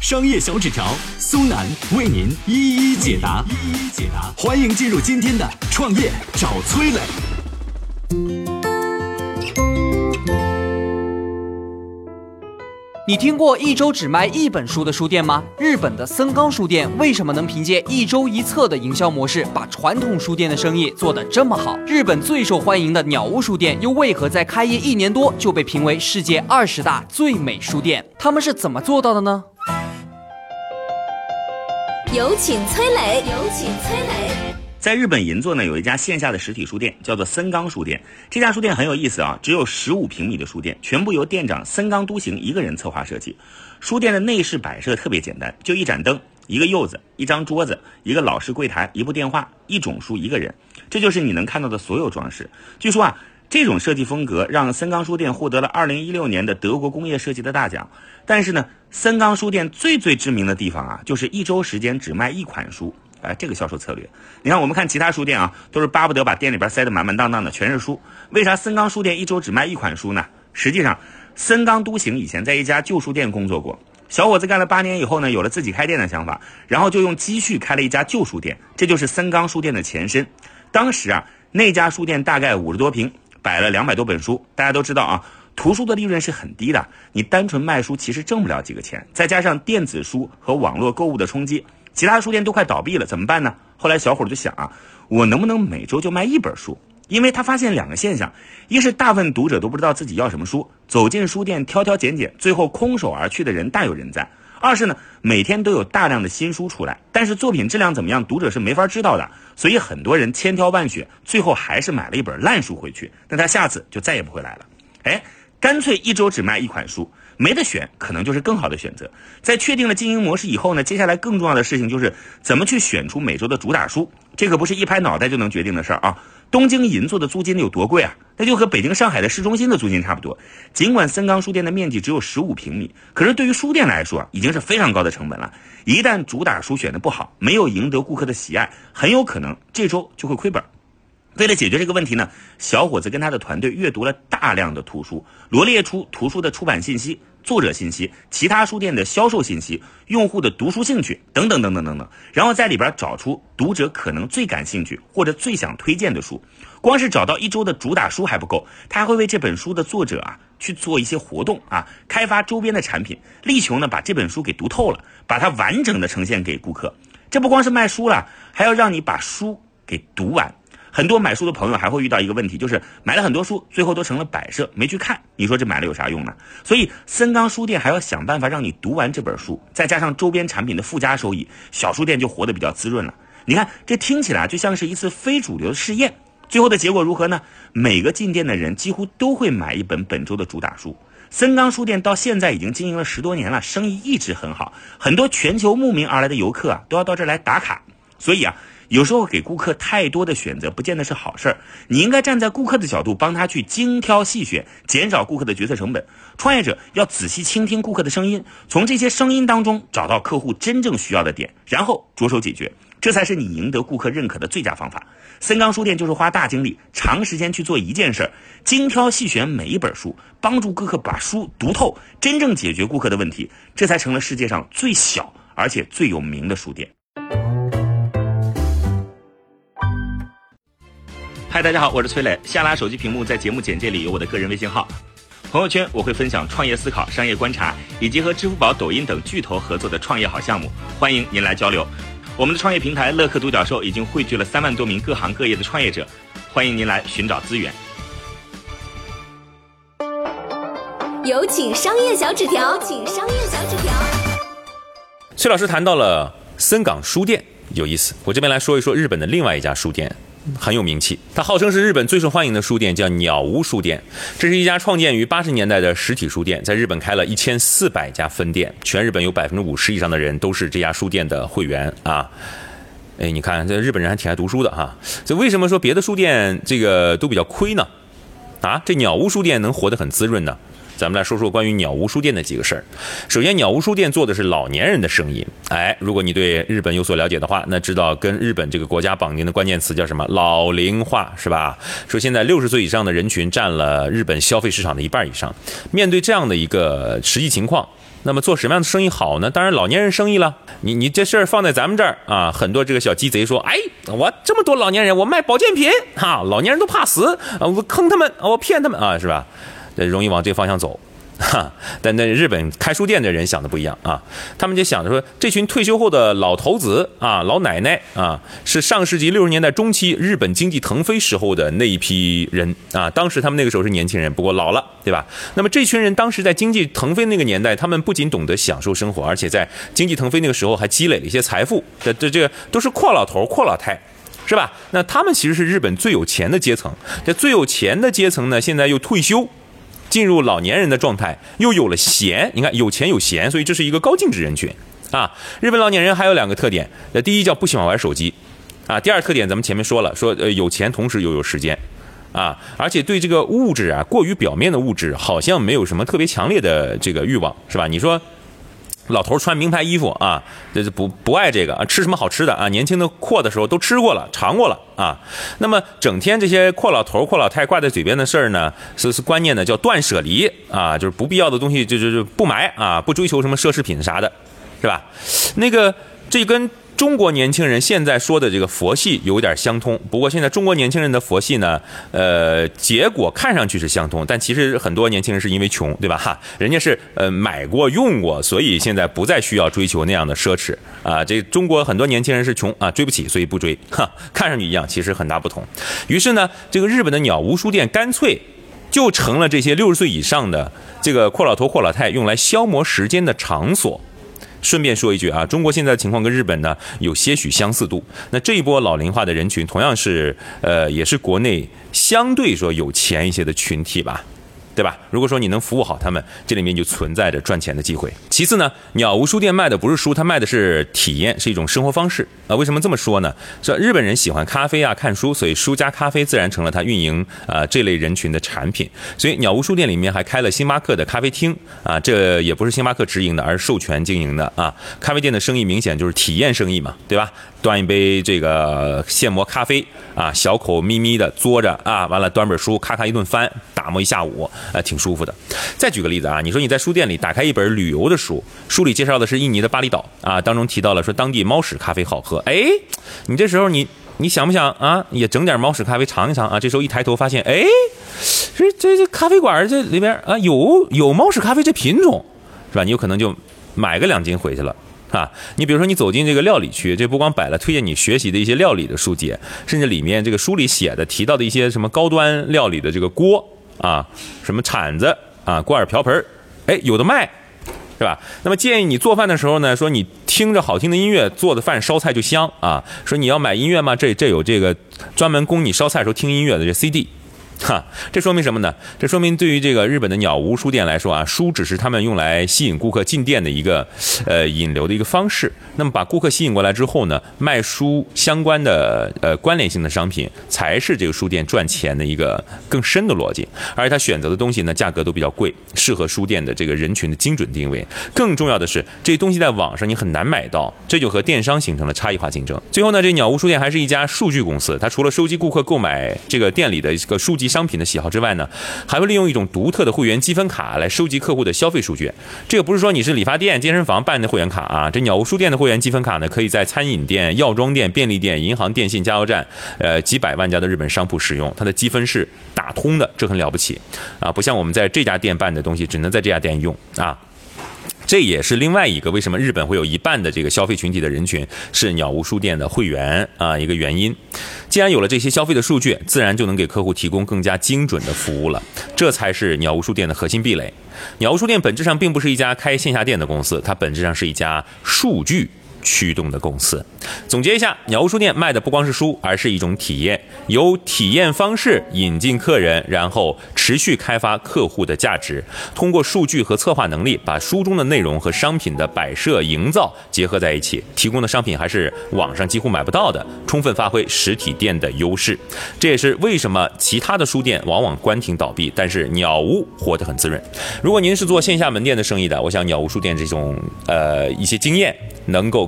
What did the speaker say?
商业小纸条苏南为您一一解答，一一解答。欢迎进入今天的创业找崔磊。你听过一周只卖一本书的书店吗？日本的森冈书店为什么能凭借一周一册的营销模式，把传统书店的生意做得这么好？日本最受欢迎的鸟屋书店又为何在开业一年多就被评为世界二十大最美书店？他们是怎么做到的呢？有请崔磊，有请崔磊。在日本银座呢，有一家线下的实体书店，叫做森冈书店。这家书店很有意思啊，只有十五平米的书店，全部由店长森冈都行一个人策划设计。书店的内饰摆设特别简单，就一盏灯、一个柚子、一张桌子、一个老式柜台、一部电话、一种书、一个人，这就是你能看到的所有装饰。据说啊，这种设计风格让森冈书店获得了二零一六年的德国工业设计的大奖。但是呢，森冈书店最最知名的地方啊，就是一周时间只卖一款书。哎，这个销售策略，你看，我们看其他书店啊，都是巴不得把店里边塞得满满当当的，全是书。为啥森冈书店一周只卖一款书呢？实际上，森冈都行以前在一家旧书店工作过，小伙子干了八年以后呢，有了自己开店的想法，然后就用积蓄开了一家旧书店，这就是森冈书店的前身。当时啊，那家书店大概五十多平，摆了两百多本书。大家都知道啊，图书的利润是很低的，你单纯卖书其实挣不了几个钱，再加上电子书和网络购物的冲击。其他书店都快倒闭了，怎么办呢？后来小伙就想啊，我能不能每周就卖一本书？因为他发现两个现象：一是大部分读者都不知道自己要什么书，走进书店挑挑拣拣，最后空手而去的人大有人在；二是呢，每天都有大量的新书出来，但是作品质量怎么样，读者是没法知道的。所以很多人千挑万选，最后还是买了一本烂书回去，那他下次就再也不会来了。哎，干脆一周只卖一款书。没得选，可能就是更好的选择。在确定了经营模式以后呢，接下来更重要的事情就是怎么去选出每周的主打书。这可不是一拍脑袋就能决定的事儿啊！东京银座的租金有多贵啊？那就和北京、上海的市中心的租金差不多。尽管森冈书店的面积只有十五平米，可是对于书店来说已经是非常高的成本了。一旦主打书选的不好，没有赢得顾客的喜爱，很有可能这周就会亏本。为了解决这个问题呢，小伙子跟他的团队阅读了大量的图书，罗列出图书的出版信息。作者信息、其他书店的销售信息、用户的读书兴趣等等等等等等，然后在里边找出读者可能最感兴趣或者最想推荐的书。光是找到一周的主打书还不够，他还会为这本书的作者啊去做一些活动啊，开发周边的产品，力求呢把这本书给读透了，把它完整的呈现给顾客。这不光是卖书了，还要让你把书给读完。很多买书的朋友还会遇到一个问题，就是买了很多书，最后都成了摆设，没去看。你说这买了有啥用呢？所以森冈书店还要想办法让你读完这本书，再加上周边产品的附加收益，小书店就活得比较滋润了。你看，这听起来就像是一次非主流的试验。最后的结果如何呢？每个进店的人几乎都会买一本本周的主打书。森冈书店到现在已经经营了十多年了，生意一直很好，很多全球慕名而来的游客啊都要到这儿来打卡。所以啊。有时候给顾客太多的选择，不见得是好事儿。你应该站在顾客的角度，帮他去精挑细选，减少顾客的决策成本。创业者要仔细倾听顾客的声音，从这些声音当中找到客户真正需要的点，然后着手解决，这才是你赢得顾客认可的最佳方法。森冈书店就是花大精力、长时间去做一件事儿，精挑细选每一本书，帮助顾客把书读透，真正解决顾客的问题，这才成了世界上最小而且最有名的书店。嗨，大家好，我是崔磊。下拉手机屏幕，在节目简介里有我的个人微信号。朋友圈我会分享创业思考、商业观察，以及和支付宝、抖音等巨头合作的创业好项目，欢迎您来交流。我们的创业平台乐客独角兽已经汇聚了三万多名各行各业的创业者，欢迎您来寻找资源。有请商业小纸条，请商业小纸条。崔老师谈到了森港书店，有意思。我这边来说一说日本的另外一家书店。很有名气，它号称是日本最受欢迎的书店，叫鸟屋书店。这是一家创建于八十年代的实体书店，在日本开了一千四百家分店，全日本有百分之五十以上的人都是这家书店的会员啊。哎，你看这日本人还挺爱读书的哈。这为什么说别的书店这个都比较亏呢？啊，这鸟屋书店能活得很滋润呢？咱们来说说关于鸟屋书店的几个事儿。首先，鸟屋书店做的是老年人的生意。哎，如果你对日本有所了解的话，那知道跟日本这个国家绑定的关键词叫什么？老龄化，是吧？说现在六十岁以上的人群占了日本消费市场的一半以上。面对这样的一个实际情况，那么做什么样的生意好呢？当然，老年人生意了。你你这事儿放在咱们这儿啊，很多这个小鸡贼说，哎，我这么多老年人，我卖保健品，哈，老年人都怕死啊，我坑他们，我骗他们啊，是吧？容易往这方向走。哈，但那日本开书店的人想的不一样啊，他们就想着说，这群退休后的老头子啊、老奶奶啊，是上世纪六十年代中期日本经济腾飞时候的那一批人啊。当时他们那个时候是年轻人，不过老了，对吧？那么这群人当时在经济腾飞那个年代，他们不仅懂得享受生活，而且在经济腾飞那个时候还积累了一些财富。这这这都是阔老头、阔老太，是吧？那他们其实是日本最有钱的阶层。这最有钱的阶层呢，现在又退休。进入老年人的状态，又有了闲，你看有钱有闲，所以这是一个高净值人群啊。日本老年人还有两个特点，呃，第一叫不喜欢玩手机，啊，第二特点咱们前面说了，说呃有钱同时又有时间，啊，而且对这个物质啊，过于表面的物质好像没有什么特别强烈的这个欲望，是吧？你说。老头穿名牌衣服啊，这是不不爱这个啊，吃什么好吃的啊？年轻的阔的时候都吃过了，尝过了啊。那么整天这些阔老头、阔老太挂在嘴边的事儿呢，是是观念呢，叫断舍离啊，就是不必要的东西就就就不买啊，不追求什么奢侈品啥的，是吧？那个这跟。中国年轻人现在说的这个佛系有点相通，不过现在中国年轻人的佛系呢，呃，结果看上去是相通，但其实很多年轻人是因为穷，对吧？哈，人家是呃买过用过，所以现在不再需要追求那样的奢侈啊。这中国很多年轻人是穷啊，追不起，所以不追。哈，看上去一样，其实很大不同。于是呢，这个日本的鸟屋书店干脆就成了这些六十岁以上的这个阔老头、阔老太用来消磨时间的场所。顺便说一句啊，中国现在的情况跟日本呢有些许相似度。那这一波老龄化的人群，同样是呃，也是国内相对说有钱一些的群体吧。对吧？如果说你能服务好他们，这里面就存在着赚钱的机会。其次呢，鸟屋书店卖的不是书，它卖的是体验，是一种生活方式啊。为什么这么说呢？说日本人喜欢咖啡啊、看书，所以书加咖啡自然成了他运营啊这类人群的产品。所以鸟屋书店里面还开了星巴克的咖啡厅啊，这也不是星巴克直营的，而是授权经营的啊。咖啡店的生意明显就是体验生意嘛，对吧？端一杯这个现磨咖啡啊，小口咪咪的嘬着啊，完了端本书，咔咔一顿翻，打磨一下午。呃，挺舒服的。再举个例子啊，你说你在书店里打开一本旅游的书，书里介绍的是印尼的巴厘岛啊，当中提到了说当地猫屎咖啡好喝。哎，你这时候你你想不想啊，也整点猫屎咖啡尝一尝啊？这时候一抬头发现，哎，这这这咖啡馆这里边啊有有猫屎咖啡这品种，是吧？你有可能就买个两斤回去了啊。你比如说你走进这个料理区，这不光摆了推荐你学习的一些料理的书籍，甚至里面这个书里写的提到的一些什么高端料理的这个锅。啊，什么铲子啊，锅碗瓢盆哎，有的卖，是吧？那么建议你做饭的时候呢，说你听着好听的音乐，做的饭烧菜就香啊。说你要买音乐吗？这这有这个专门供你烧菜时候听音乐的这 CD。哈，这说明什么呢？这说明对于这个日本的鸟屋书店来说啊，书只是他们用来吸引顾客进店的一个，呃，引流的一个方式。那么把顾客吸引过来之后呢，卖书相关的呃关联性的商品，才是这个书店赚钱的一个更深的逻辑。而且他选择的东西呢，价格都比较贵，适合书店的这个人群的精准定位。更重要的是，这东西在网上你很难买到，这就和电商形成了差异化竞争。最后呢，这鸟屋书店还是一家数据公司，它除了收集顾客购买这个店里的一个书籍。商品的喜好之外呢，还会利用一种独特的会员积分卡来收集客户的消费数据。这个不是说你是理发店、健身房办的会员卡啊，这鸟屋书店的会员积分卡呢，可以在餐饮店、药妆店、便利店、银行、电信、加油站，呃，几百万家的日本商铺使用。它的积分是打通的，这很了不起啊！不像我们在这家店办的东西，只能在这家店用啊。这也是另外一个为什么日本会有一半的这个消费群体的人群是鸟屋书店的会员啊一个原因。既然有了这些消费的数据，自然就能给客户提供更加精准的服务了。这才是鸟屋书店的核心壁垒。鸟屋书店本质上并不是一家开线下店的公司，它本质上是一家数据驱动的公司。总结一下，鸟屋书店卖的不光是书，而是一种体验，由体验方式引进客人，然后持续开发客户的价值，通过数据和策划能力，把书中的内容和商品的摆设营造结合在一起，提供的商品还是网上几乎买不到的，充分发挥实体店的优势。这也是为什么其他的书店往往关停倒闭，但是鸟屋活得很滋润。如果您是做线下门店的生意的，我想鸟屋书店这种呃一些经验能够